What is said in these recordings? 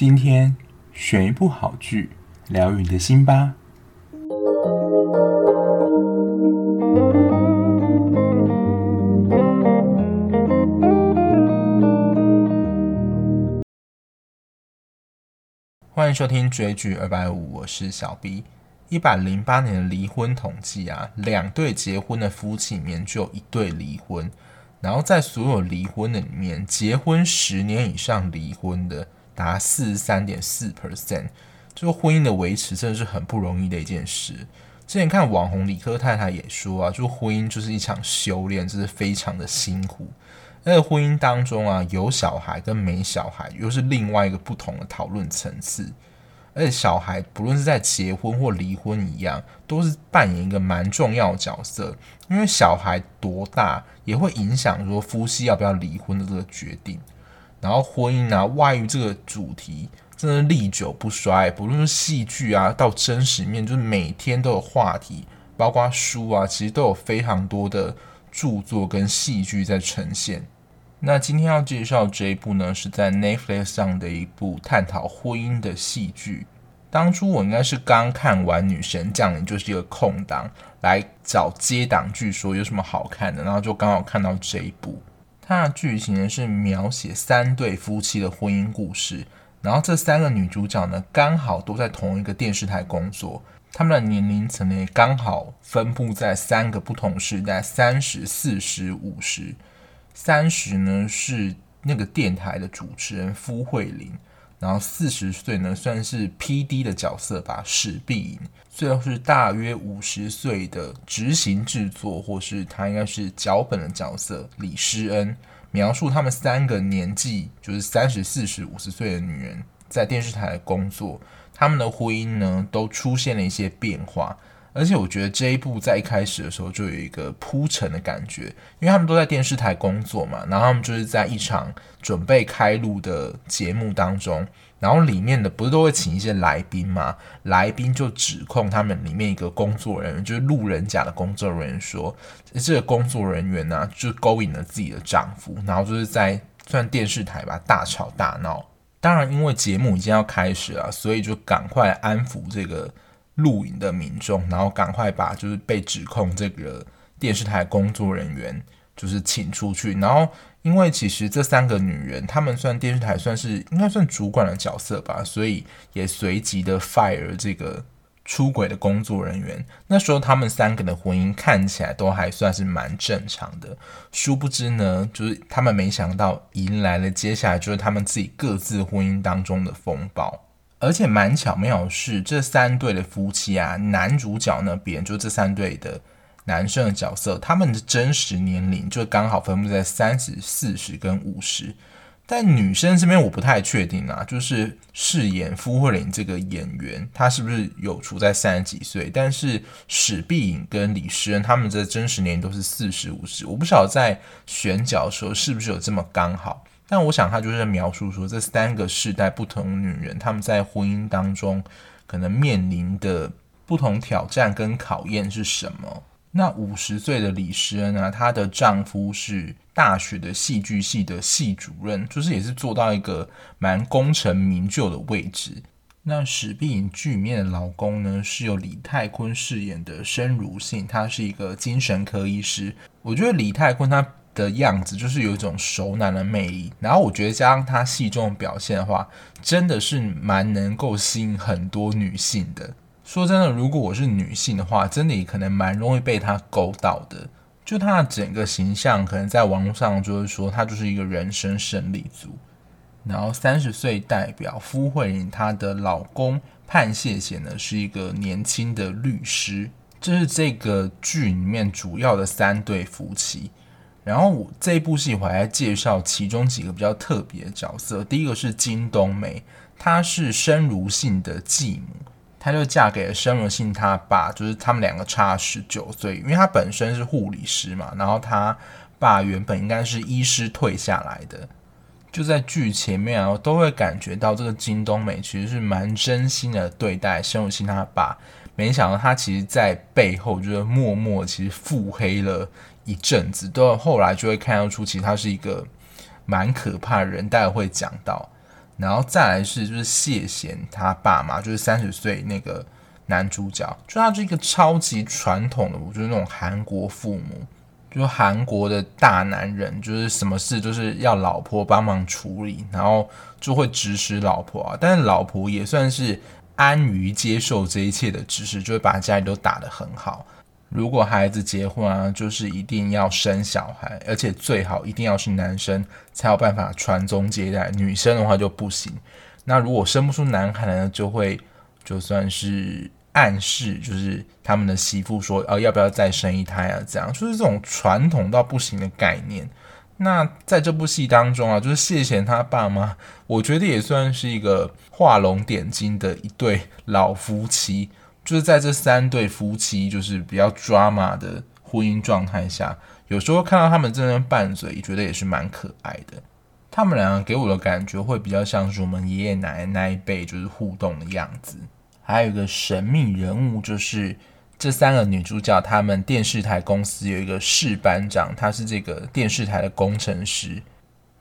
今天选一部好剧，疗愈你的心吧。欢迎收听追剧二百五，我是小 B。一百零八年的离婚统计啊，两对结婚的夫妻里面就有一对离婚。然后在所有离婚的里面，结婚十年以上离婚的达四十三点四 percent，就婚姻的维持真的是很不容易的一件事。之前看网红理科太太也说啊，就婚姻就是一场修炼，就是非常的辛苦。那个婚姻当中啊，有小孩跟没小孩又是另外一个不同的讨论层次。而且小孩不论是在结婚或离婚一样，都是扮演一个蛮重要的角色。因为小孩多大也会影响说夫妻要不要离婚的这个决定。然后婚姻啊、外遇这个主题真的历久不衰，不论是戏剧啊到真实面，就是每天都有话题，包括书啊，其实都有非常多的著作跟戏剧在呈现。那今天要介绍这一部呢，是在 Netflix 上的一部探讨婚姻的戏剧。当初我应该是刚看完《女神降临》，就是一个空档来找接档剧，说有什么好看的，然后就刚好看到这一部。它的剧情呢是描写三对夫妻的婚姻故事，然后这三个女主角呢刚好都在同一个电视台工作，她们的年龄层呢刚好分布在三个不同时代：三十、四十、五十。三十呢是那个电台的主持人夫慧玲，然后四十岁呢算是 PD 的角色吧，史碧莹，最后是大约五十岁的执行制作或是他应该是脚本的角色李诗恩，描述他们三个年纪就是三十、四十、五十岁的女人在电视台工作，他们的婚姻呢都出现了一些变化。而且我觉得这一部在一开始的时候就有一个铺陈的感觉，因为他们都在电视台工作嘛，然后他们就是在一场准备开录的节目当中，然后里面的不是都会请一些来宾嘛，来宾就指控他们里面一个工作人员，就是路人甲的工作人员说，这个工作人员呢、就勾引了自己的丈夫，然后就是在算电视台吧大吵大闹。当然，因为节目已经要开始了，所以就赶快安抚这个。露营的民众，然后赶快把就是被指控这个电视台工作人员就是请出去。然后，因为其实这三个女人，她们算电视台算是应该算主管的角色吧，所以也随即的 fire 这个出轨的工作人员。那时候他们三个的婚姻看起来都还算是蛮正常的，殊不知呢，就是他们没想到迎来了接下来就是他们自己各自婚姻当中的风暴。而且蛮巧妙的是，这三对的夫妻啊，男主角那边就这三对的男生的角色，他们的真实年龄就刚好分布在三十、四十跟五十。但女生这边我不太确定啊，就是饰演夫慧玲这个演员，她是不是有处在三十几岁？但是史碧颖跟李诗恩他们的真实年龄都是四十、五十，我不晓得在选角的时候是不是有这么刚好。但我想，他就是在描述说，这三个世代不同女人，她们在婚姻当中可能面临的不同挑战跟考验是什么。那五十岁的李诗恩啊，她的丈夫是大学的戏剧系的系主任，就是也是做到一个蛮功成名就的位置。那史碧颖剧里面的老公呢，是由李泰坤饰演的申如信，他是一个精神科医师。我觉得李泰坤他。的样子就是有一种熟男的魅力，然后我觉得加上他戏中的表现的话，真的是蛮能够吸引很多女性的。说真的，如果我是女性的话，真的可能蛮容易被他勾到的。就他的整个形象，可能在网络上就是说他就是一个人生胜利组。然后三十岁代表夫慧玲，她的老公潘谢贤呢是一个年轻的律师，这是这个剧里面主要的三对夫妻。然后我这部戏我还来介绍其中几个比较特别的角色。第一个是金冬梅，她是申如信的继母，她就嫁给了申如信他爸，就是他们两个差十九岁，因为她本身是护理师嘛，然后他爸原本应该是医师退下来的。就在剧前面啊，都会感觉到这个金冬梅其实是蛮真心的对待申如信他爸，没想到他其实在背后就是默默其实腹黑了。一阵子，到后来就会看得出，其实他是一个蛮可怕的人。待会会讲到。然后再来是就是谢贤他爸妈，就是三十岁那个男主角，就他是一个超级传统的，我觉得那种韩国父母，就韩国的大男人，就是什么事都是要老婆帮忙处理，然后就会指使老婆啊，但是老婆也算是安于接受这一切的知识，就会把家里都打得很好。如果孩子结婚啊，就是一定要生小孩，而且最好一定要是男生才有办法传宗接代，女生的话就不行。那如果生不出男孩呢，就会就算是暗示，就是他们的媳妇说，哦，要不要再生一胎啊？这样就是这种传统到不行的概念。那在这部戏当中啊，就是谢贤他爸妈，我觉得也算是一个画龙点睛的一对老夫妻。就是在这三对夫妻就是比较 drama 的婚姻状态下，有时候看到他们这边拌嘴，觉得也是蛮可爱的。他们两个给我的感觉会比较像是我们爷爷奶奶那一辈就是互动的样子。还有一个神秘人物，就是这三个女主角，她们电视台公司有一个室班长，她是这个电视台的工程师。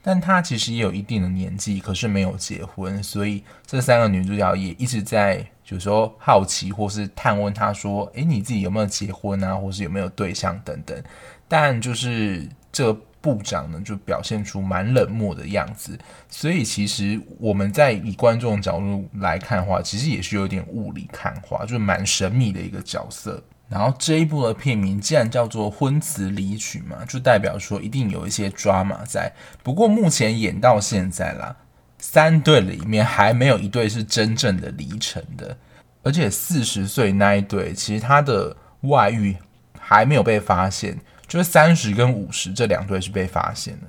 但她其实也有一定的年纪，可是没有结婚，所以这三个女主角也一直在有时候好奇或是探问她说：“诶，你自己有没有结婚啊？或是有没有对象等等。”但就是这部长呢，就表现出蛮冷漠的样子，所以其实我们在以观众角度来看的话，其实也是有点雾里看花，就是蛮神秘的一个角色。然后这一部的片名既然叫做《婚词离曲》嘛，就代表说一定有一些 drama 在。不过目前演到现在啦，三对里面还没有一对是真正的离成的，而且四十岁那一对其实他的外遇还没有被发现，就是三十跟五十这两对是被发现的。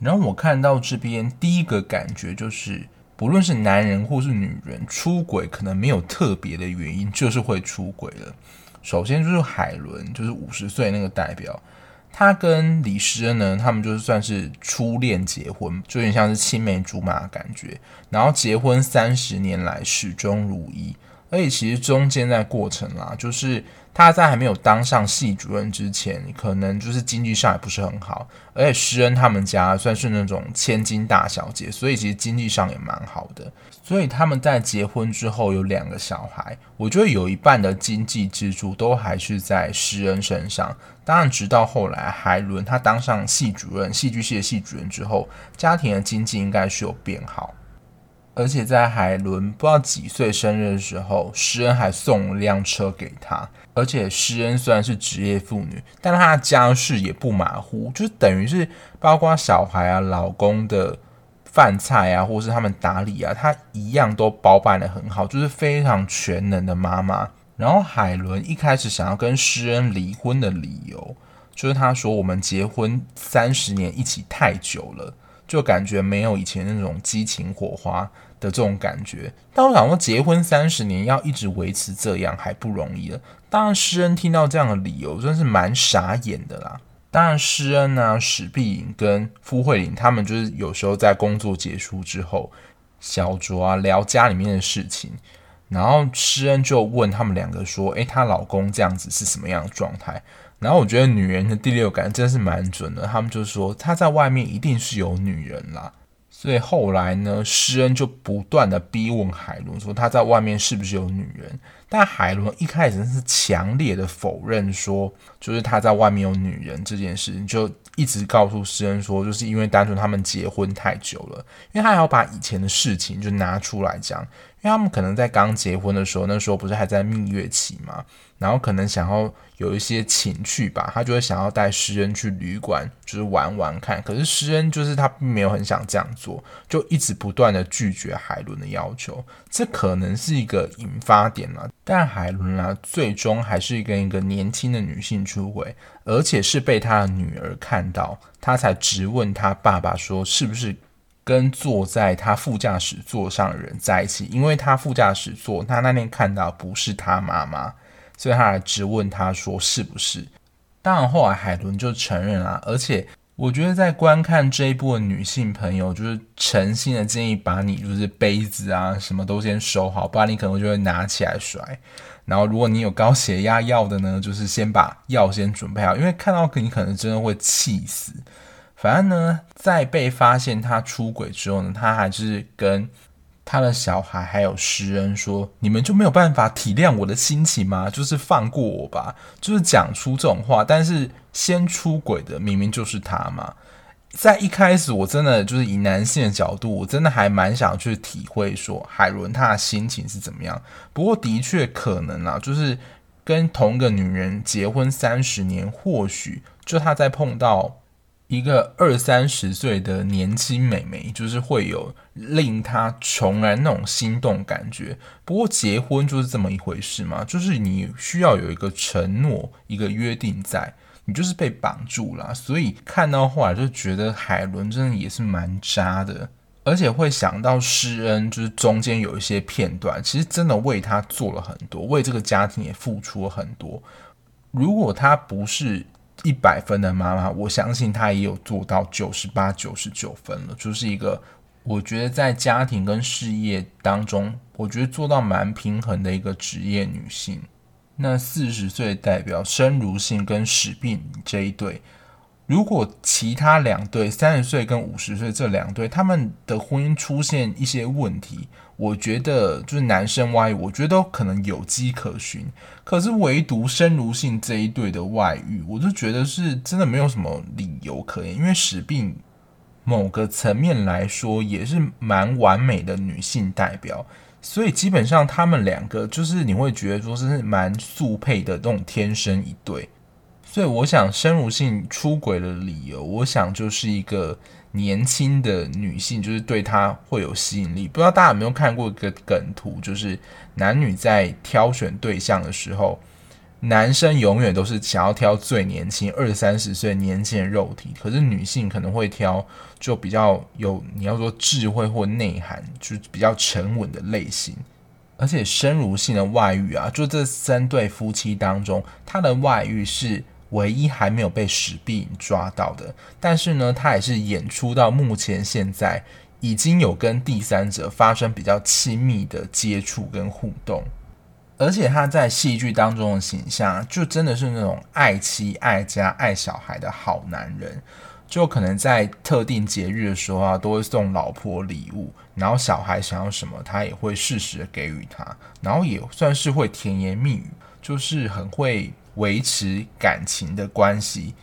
然后我看到这边第一个感觉就是，不论是男人或是女人出轨，可能没有特别的原因，就是会出轨了。首先就是海伦，就是五十岁那个代表，他跟李施恩呢，他们就是算是初恋结婚，就有点像是青梅竹马的感觉。然后结婚三十年来始终如一，而且其实中间在过程啦，就是。他在还没有当上系主任之前，可能就是经济上也不是很好，而且施恩他们家算是那种千金大小姐，所以其实经济上也蛮好的。所以他们在结婚之后有两个小孩，我觉得有一半的经济支柱都还是在施恩身上。当然，直到后来海伦他当上系主任，戏剧系的系主任之后，家庭的经济应该是有变好。而且在海伦不知道几岁生日的时候，施恩还送了辆车给他。而且施恩虽然是职业妇女，但她的家事也不马虎，就等于是包括小孩啊、老公的饭菜啊，或是他们打理啊，她一样都包办得很好，就是非常全能的妈妈。然后海伦一开始想要跟施恩离婚的理由，就是她说我们结婚三十年一起太久了。就感觉没有以前那种激情火花的这种感觉，但我想说，结婚三十年要一直维持这样还不容易了。当然，诗恩听到这样的理由，真是蛮傻眼的啦。当然，诗恩啊、史碧颖跟傅慧玲他们就是有时候在工作结束之后，小酌啊聊家里面的事情，然后诗恩就问他们两个说：“诶，她老公这样子是什么样的状态？”然后我觉得女人的第六感真是蛮准的，他们就说他在外面一定是有女人啦。所以后来呢，施恩就不断的逼问海伦说他在外面是不是有女人，但海伦一开始是强烈的否认说就是他在外面有女人这件事，就一直告诉施恩说就是因为单纯他们结婚太久了，因为他还要把以前的事情就拿出来讲，因为他们可能在刚结婚的时候，那时候不是还在蜜月期嘛，然后可能想要。有一些情趣吧，他就会想要带诗恩去旅馆，就是玩玩看。可是诗恩就是他并没有很想这样做，就一直不断的拒绝海伦的要求。这可能是一个引发点了。但海伦啊，最终还是跟一个年轻的女性出轨，而且是被他的女儿看到，他才质问他爸爸说，是不是跟坐在他副驾驶座上的人在一起？因为他副驾驶座，他那天看到不是他妈妈。所以他来质问他说是不是？当然后来海伦就承认了，而且我觉得在观看这一部的女性朋友，就是诚心的建议把你就是杯子啊什么都先收好，不然你可能就会拿起来摔。然后如果你有高血压药的呢，就是先把药先准备好，因为看到你可能真的会气死。反正呢，在被发现他出轨之后呢，他还是跟他的小孩还有诗恩说：“你们就没有办法体谅我的心情吗？就是放过我吧。”就是讲出这种话，但是先出轨的明明就是他嘛。在一开始，我真的就是以男性的角度，我真的还蛮想去体会说海伦她的心情是怎么样。不过的确可能啊，就是跟同一个女人结婚三十年，或许就他在碰到一个二三十岁的年轻美眉，就是会有令他重燃那种心动感觉。不过结婚就是这么一回事嘛，就是你需要有一个承诺，一个约定在。你就是被绑住了，所以看到后来就觉得海伦真的也是蛮渣的，而且会想到施恩，就是中间有一些片段，其实真的为他做了很多，为这个家庭也付出了很多。如果他不是一百分的妈妈，我相信她也有做到九十八、九十九分了，就是一个我觉得在家庭跟事业当中，我觉得做到蛮平衡的一个职业女性。那四十岁代表生如性跟史碧敏这一对，如果其他两对三十岁跟五十岁这两对他们的婚姻出现一些问题，我觉得就是男生外遇，我觉得可能有迹可循。可是唯独申如信这一对的外遇，我就觉得是真的没有什么理由可言，因为史病某个层面来说也是蛮完美的女性代表。所以基本上他们两个就是你会觉得说是蛮速配的这种天生一对。所以我想申如信出轨的理由，我想就是一个年轻的女性，就是对他会有吸引力。不知道大家有没有看过一个梗图，就是男女在挑选对象的时候。男生永远都是想要挑最年轻二三十岁年轻的肉体，可是女性可能会挑就比较有你要说智慧或内涵，就是比较沉稳的类型。而且申如性的外遇啊，就这三对夫妻当中，他的外遇是唯一还没有被史碧颖抓到的。但是呢，他也是演出到目前现在已经有跟第三者发生比较亲密的接触跟互动。而且他在戏剧当中的形象，就真的是那种爱妻、爱家、爱小孩的好男人。就可能在特定节日的时候啊，都会送老婆礼物，然后小孩想要什么，他也会适时的给予他，然后也算是会甜言蜜语，就是很会维持感情的关系。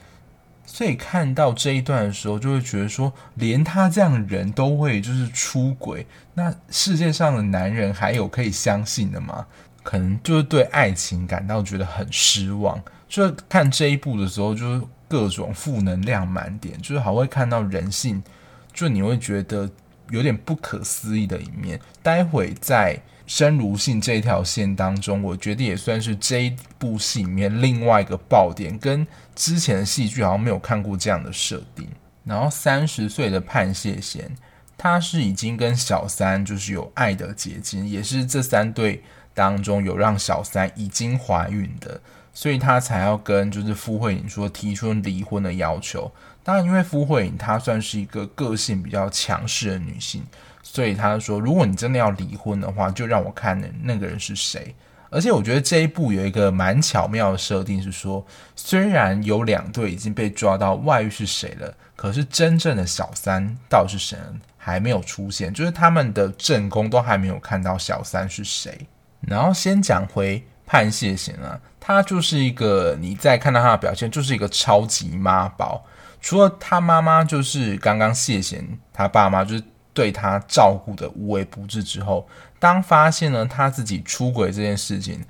所以看到这一段的时候，就会觉得说，连他这样人都会就是出轨，那世界上的男人还有可以相信的吗？可能就是对爱情感到觉得很失望，就看这一部的时候，就是各种负能量满点，就是好会看到人性，就你会觉得有点不可思议的一面。待会在生如信这条线当中，我觉得也算是这一部戏里面另外一个爆点，跟之前的戏剧好像没有看过这样的设定。然后三十岁的潘谢贤，他是已经跟小三就是有爱的结晶，也是这三对。当中有让小三已经怀孕的，所以他才要跟就是傅慧颖说提出离婚的要求。当然，因为傅慧颖她算是一个个性比较强势的女性，所以他说，如果你真的要离婚的话，就让我看那个人是谁。而且我觉得这一部有一个蛮巧妙的设定，是说虽然有两对已经被抓到外遇是谁了，可是真正的小三到底是谁还没有出现，就是他们的正宫都还没有看到小三是谁。然后先讲回判谢贤啊，他就是一个你再看到他的表现，就是一个超级妈宝。除了他妈妈就是刚刚谢贤他爸妈就是对他照顾的无微不至之后，当发现了他自己出轨这件事情，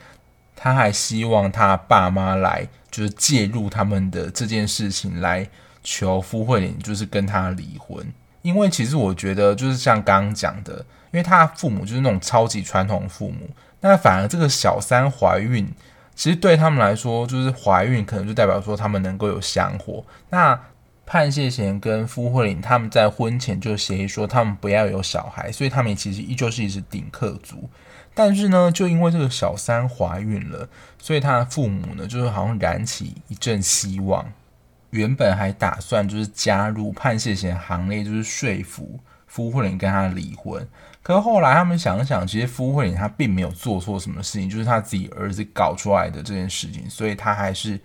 他还希望他爸妈来就是介入他们的这件事情，来求傅慧玲就是跟他离婚。因为其实我觉得就是像刚刚讲的，因为他的父母就是那种超级传统父母。那反而这个小三怀孕，其实对他们来说，就是怀孕可能就代表说他们能够有香火。那潘谢贤跟傅慧玲他们在婚前就协议说他们不要有小孩，所以他们其实依旧是一只顶客族。但是呢，就因为这个小三怀孕了，所以他的父母呢，就是好像燃起一阵希望，原本还打算就是加入潘谢贤行列，就是说服傅慧玲跟他离婚。可是后来他们想想，其实傅慧玲她并没有做错什么事情，就是他自己儿子搞出来的这件事情，所以他还是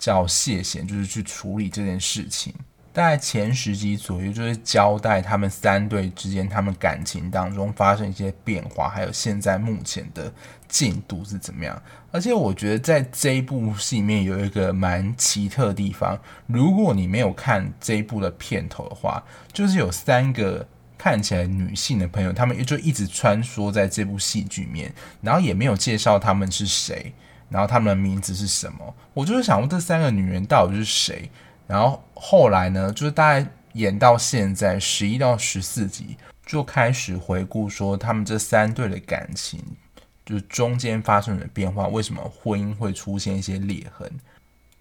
叫谢贤就是去处理这件事情。大概前十集左右，就是交代他们三对之间，他们感情当中发生一些变化，还有现在目前的进度是怎么样。而且我觉得在这一部戏里面有一个蛮奇特的地方，如果你没有看这一部的片头的话，就是有三个看起来女性的朋友，他们就一直穿梭在这部戏剧面，然后也没有介绍他们是谁，然后他们的名字是什么。我就是想问这三个女人到底是谁？然后后来呢，就是大概演到现在十一到十四集，就开始回顾说他们这三对的感情，就是中间发生的变化，为什么婚姻会出现一些裂痕，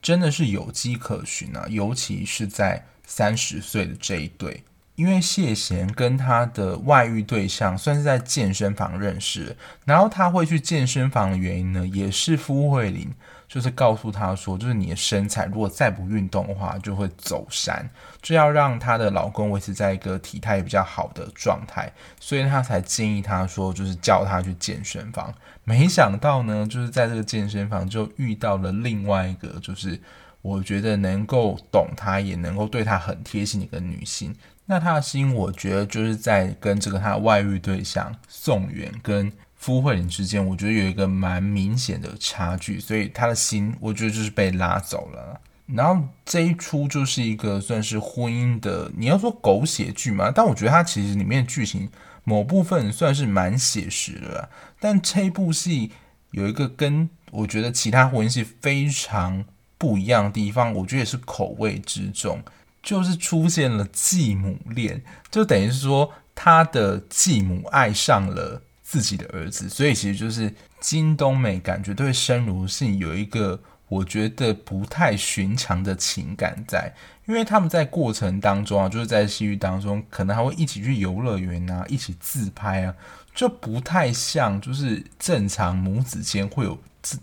真的是有迹可循啊！尤其是在三十岁的这一对，因为谢贤跟他的外遇对象算是在健身房认识，然后他会去健身房的原因呢，也是夫慧玲。就是告诉他说，就是你的身材如果再不运动的话，就会走山，就要让她的老公维持在一个体态比较好的状态，所以他才建议他说，就是叫他去健身房。没想到呢，就是在这个健身房就遇到了另外一个，就是我觉得能够懂他，也能够对他很贴心的一个女性。那他的心，我觉得就是在跟这个他的外遇对象宋元跟。夫慧玲之间，我觉得有一个蛮明显的差距，所以他的心，我觉得就是被拉走了。然后这一出就是一个算是婚姻的，你要说狗血剧嘛，但我觉得它其实里面剧情某部分算是蛮写实的。但这一部戏有一个跟我觉得其他婚姻戏非常不一样的地方，我觉得也是口味之重，就是出现了继母恋，就等于是说他的继母爱上了。自己的儿子，所以其实就是金东美感觉对生如信有一个我觉得不太寻常的情感在，因为他们在过程当中啊，就是在戏剧当中，可能还会一起去游乐园啊，一起自拍啊，就不太像就是正常母子间会有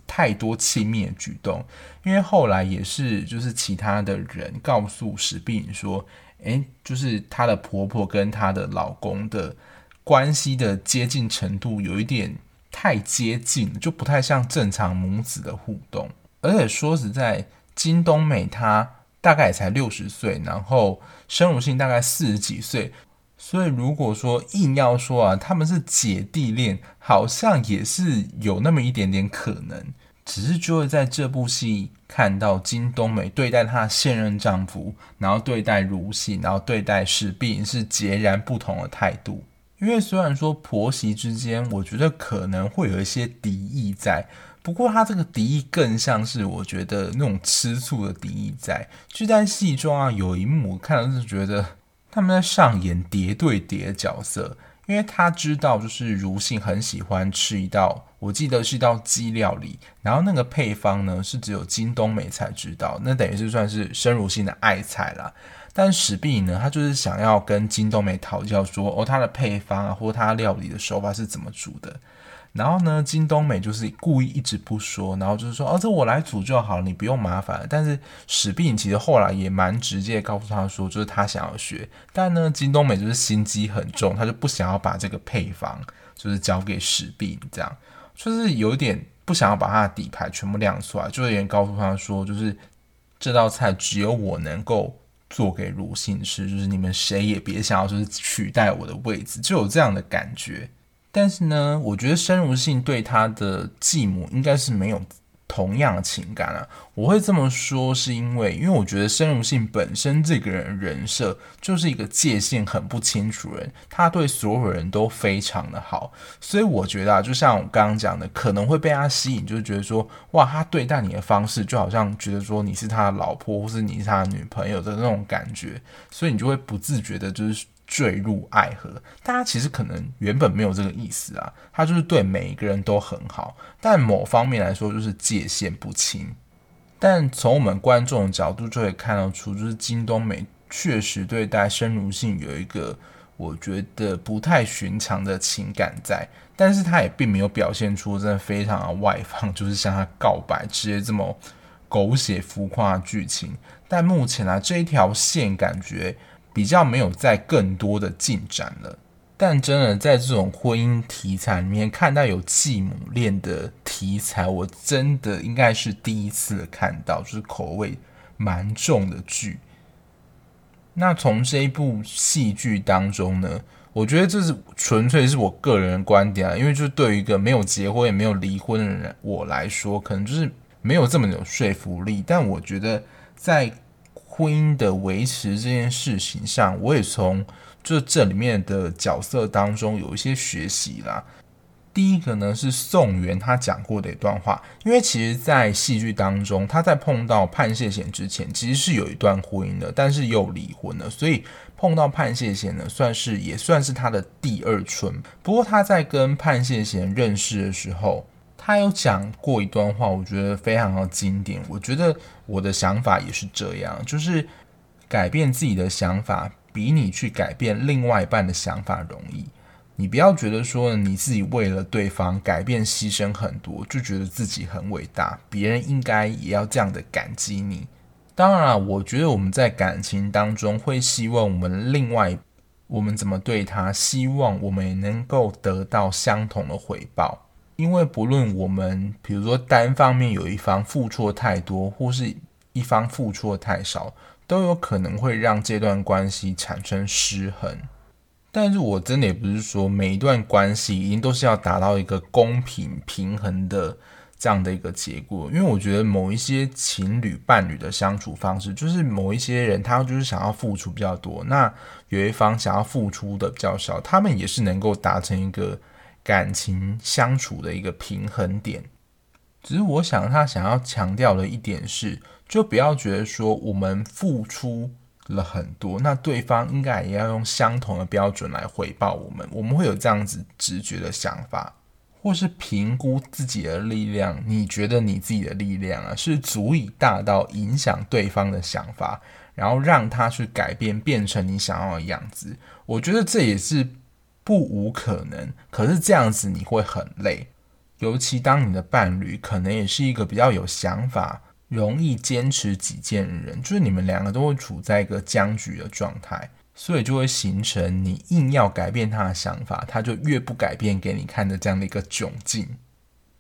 太多亲密的举动。因为后来也是就是其他的人告诉史碧颖说，诶，就是她的婆婆跟她的老公的。关系的接近程度有一点太接近，就不太像正常母子的互动。而且说实在，金东美她大概也才六十岁，然后申如信大概四十几岁，所以如果说硬要说啊，他们是姐弟恋，好像也是有那么一点点可能。只是就会在这部戏看到金东美对待她的现任丈夫，然后对待如信，然后对待史碧是截然不同的态度。因为虽然说婆媳之间，我觉得可能会有一些敌意在，不过他这个敌意更像是我觉得那种吃醋的敌意在。就在戏中啊，有一幕我看到是觉得他们在上演叠对叠的角色，因为他知道就是如信很喜欢吃一道，我记得是一道鸡料理，然后那个配方呢是只有金东美才知道，那等于是算是申如信的爱菜啦。但史碧呢，他就是想要跟金东梅讨教说，哦，他的配方啊，或他料理的手法是怎么煮的。然后呢，金东美就是故意一直不说，然后就是说，哦，这我来煮就好，你不用麻烦。但是史碧其实后来也蛮直接告诉他说，就是他想要学。但呢，金东美就是心机很重，他就不想要把这个配方就是交给史碧，这样就是有点不想要把他的底牌全部亮出来，就有点告诉他说，就是这道菜只有我能够。做给如信吃，就是你们谁也别想要，就是取代我的位置，就有这样的感觉。但是呢，我觉得申如信对他的继母应该是没有。同样的情感啊，我会这么说，是因为，因为我觉得申如信本身这个人人设就是一个界限很不清楚人，他对所有人都非常的好，所以我觉得啊，就像我刚刚讲的，可能会被他吸引，就是觉得说，哇，他对待你的方式就好像觉得说你是他的老婆，或是你是他的女朋友的那种感觉，所以你就会不自觉的，就是。坠入爱河，大家其实可能原本没有这个意思啊，他就是对每一个人都很好，但某方面来说就是界限不清。但从我们观众的角度就会看得出，就是金东美确实对待申如信有一个我觉得不太寻常的情感在，但是他也并没有表现出真的非常的外放，就是向他告白，直接这么狗血浮夸的剧情。但目前啊，这一条线感觉。比较没有再更多的进展了，但真的在这种婚姻题材里面看到有继母恋的题材，我真的应该是第一次看到，就是口味蛮重的剧。那从这一部戏剧当中呢，我觉得这是纯粹是我个人的观点啊，因为就对于一个没有结婚也没有离婚的人我来说，可能就是没有这么有说服力。但我觉得在婚姻的维持这件事情上，我也从就这里面的角色当中有一些学习啦。第一个呢是宋元他讲过的一段话，因为其实，在戏剧当中，他在碰到潘谢贤之前，其实是有一段婚姻的，但是又离婚了，所以碰到潘谢贤呢，算是也算是他的第二春。不过他在跟潘谢贤认识的时候，他有讲过一段话，我觉得非常的经典。我觉得我的想法也是这样，就是改变自己的想法，比你去改变另外一半的想法容易。你不要觉得说你自己为了对方改变牺牲很多，就觉得自己很伟大，别人应该也要这样的感激你。当然了，我觉得我们在感情当中会希望我们另外我们怎么对他，希望我们能够得到相同的回报。因为不论我们比如说单方面有一方付出太多，或是一方付出太少，都有可能会让这段关系产生失衡。但是我真的也不是说每一段关系一定都是要达到一个公平平衡的这样的一个结果，因为我觉得某一些情侣伴侣的相处方式，就是某一些人他就是想要付出比较多，那有一方想要付出的比较少，他们也是能够达成一个感情相处的一个平衡点。只是我想他想要强调的一点是，就不要觉得说我们付出了很多，那对方应该也要用相同的标准来回报我们。我们会有这样子直觉的想法，或是评估自己的力量。你觉得你自己的力量啊，是足以大到影响对方的想法，然后让他去改变，变成你想要的样子。我觉得这也是不无可能。可是这样子你会很累，尤其当你的伴侣可能也是一个比较有想法。容易坚持己见的人，就是你们两个都会处在一个僵局的状态，所以就会形成你硬要改变他的想法，他就越不改变给你看的这样的一个窘境。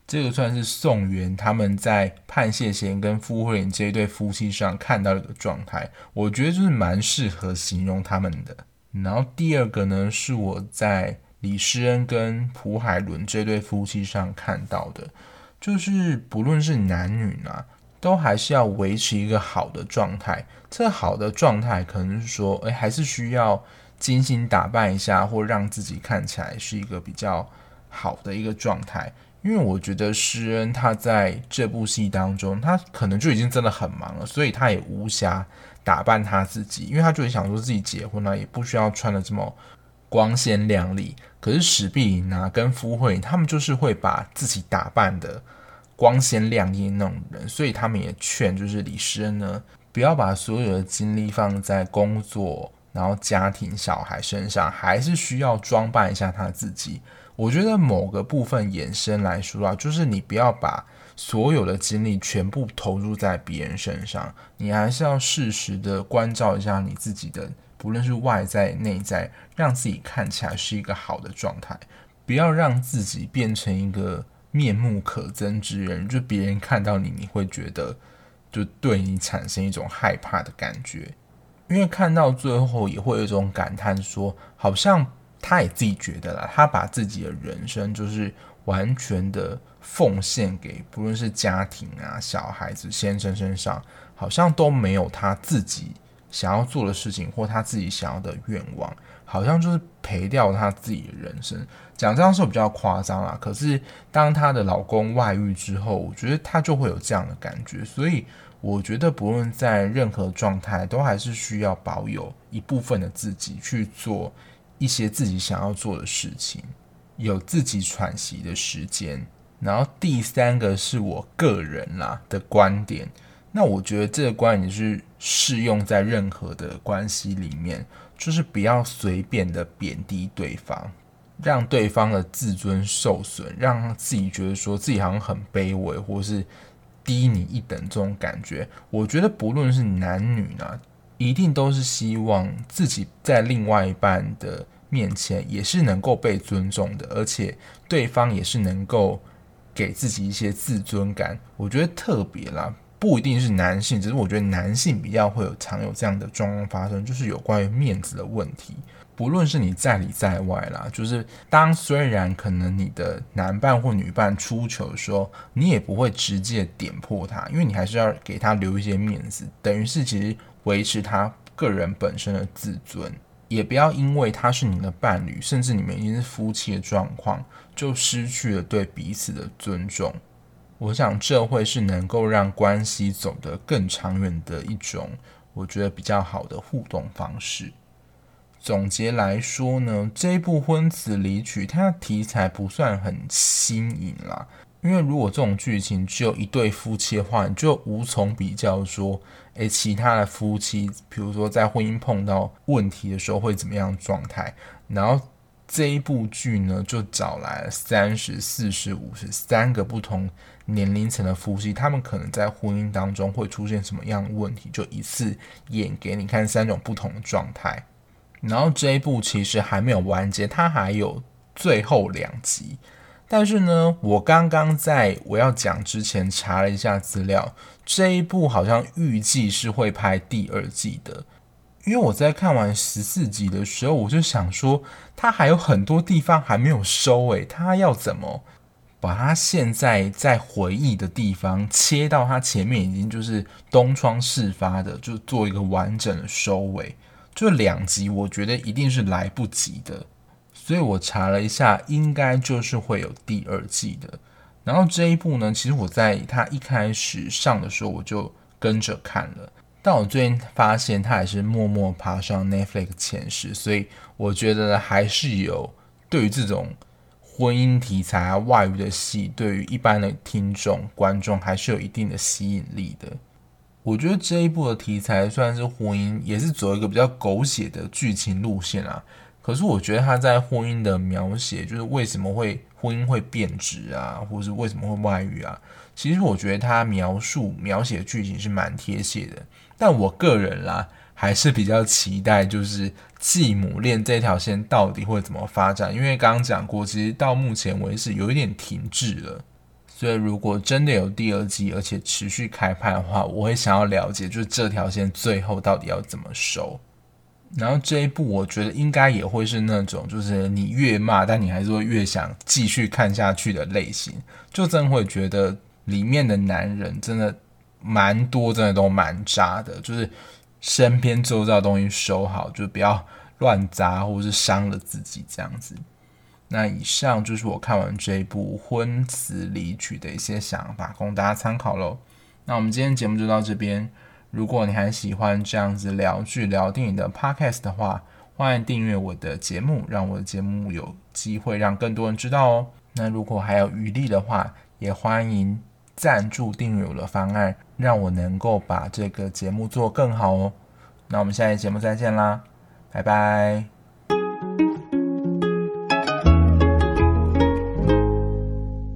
这个算是宋元他们在潘谢贤跟傅慧玲这一对夫妻上看到的一个状态，我觉得就是蛮适合形容他们的。然后第二个呢，是我在李施恩跟朴海伦这对夫妻上看到的，就是不论是男女呢。都还是要维持一个好的状态。这好的状态可能是说，哎，还是需要精心打扮一下，或让自己看起来是一个比较好的一个状态。因为我觉得施恩他在这部戏当中，他可能就已经真的很忙了，所以他也无暇打扮他自己。因为他就想说自己结婚了，也不需要穿的这么光鲜亮丽。可是史碧玲啊，跟夫慧他们就是会把自己打扮的。光鲜亮丽那种人，所以他们也劝，就是李诗恩呢，不要把所有的精力放在工作，然后家庭、小孩身上，还是需要装扮一下他自己。我觉得某个部分延伸来说啊，就是你不要把所有的精力全部投入在别人身上，你还是要适时的关照一下你自己的，不论是外在、内在，让自己看起来是一个好的状态，不要让自己变成一个。面目可憎之人，就别人看到你，你会觉得就对你产生一种害怕的感觉，因为看到最后也会有一种感叹，说好像他也自己觉得啦，他把自己的人生就是完全的奉献给不论是家庭啊、小孩子、先生身上，好像都没有他自己想要做的事情或他自己想要的愿望。好像就是赔掉他自己的人生，讲这样是比较夸张啦。可是当她的老公外遇之后，我觉得她就会有这样的感觉。所以我觉得不论在任何状态，都还是需要保有一部分的自己去做一些自己想要做的事情，有自己喘息的时间。然后第三个是我个人啦的观点，那我觉得这个观点是适用在任何的关系里面。就是不要随便的贬低对方，让对方的自尊受损，让自己觉得说自己好像很卑微，或是低你一等这种感觉。我觉得不论是男女呢，一定都是希望自己在另外一半的面前也是能够被尊重的，而且对方也是能够给自己一些自尊感。我觉得特别啦，不一定是男性，只是我觉得男性比较会有常有这样的状况发生，就是有关于面子的问题。不论是你在里在外啦，就是当虽然可能你的男伴或女伴出糗的时候，你也不会直接点破他，因为你还是要给他留一些面子，等于是其实维持他个人本身的自尊，也不要因为他是你的伴侣，甚至你们已经是夫妻的状况，就失去了对彼此的尊重。我想这会是能够让关系走得更长远的一种，我觉得比较好的互动方式。总结来说呢，这部《婚词离曲》它的题材不算很新颖啦。因为如果这种剧情只有一对夫妻的话，你就无从比较说，诶，其他的夫妻，比如说在婚姻碰到问题的时候会怎么样状态。然后这一部剧呢，就找来了三十、四十、五十三个不同年龄层的夫妻，他们可能在婚姻当中会出现什么样的问题，就一次演给你看三种不同的状态。然后这一部其实还没有完结，它还有最后两集。但是呢，我刚刚在我要讲之前查了一下资料，这一部好像预计是会拍第二季的。因为我在看完十四集的时候，我就想说，它还有很多地方还没有收，诶，它要怎么把它现在在回忆的地方切到它前面已经就是东窗事发的，就做一个完整的收尾。就两集，我觉得一定是来不及的，所以我查了一下，应该就是会有第二季的。然后这一部呢，其实我在它一开始上的时候，我就跟着看了，但我最近发现它还是默默爬上 Netflix 前十，所以我觉得还是有对于这种婚姻题材啊、外遇的戏，对于一般的听众观众还是有一定的吸引力的。我觉得这一部的题材算是婚姻，也是走一个比较狗血的剧情路线啊。可是我觉得他在婚姻的描写，就是为什么会婚姻会变质啊，或是为什么会外遇啊？其实我觉得他描述描写的剧情是蛮贴切的。但我个人啦，还是比较期待就是继母恋这条线到底会怎么发展，因为刚刚讲过，其实到目前为止有一点停滞了。所以，如果真的有第二季，而且持续开拍的话，我会想要了解，就是这条线最后到底要怎么收。然后这一部，我觉得应该也会是那种，就是你越骂，但你还是会越想继续看下去的类型。就真会觉得里面的男人真的蛮多，真的都蛮渣的。就是身边周遭的东西收好，就不要乱砸，或是伤了自己这样子。那以上就是我看完这一部《婚词离曲》的一些想法，供大家参考喽。那我们今天节目就到这边。如果你还喜欢这样子聊剧、聊电影的 podcast 的话，欢迎订阅我的节目，让我的节目有机会让更多人知道哦。那如果还有余力的话，也欢迎赞助订阅我的方案，让我能够把这个节目做更好哦。那我们下期节目再见啦，拜拜。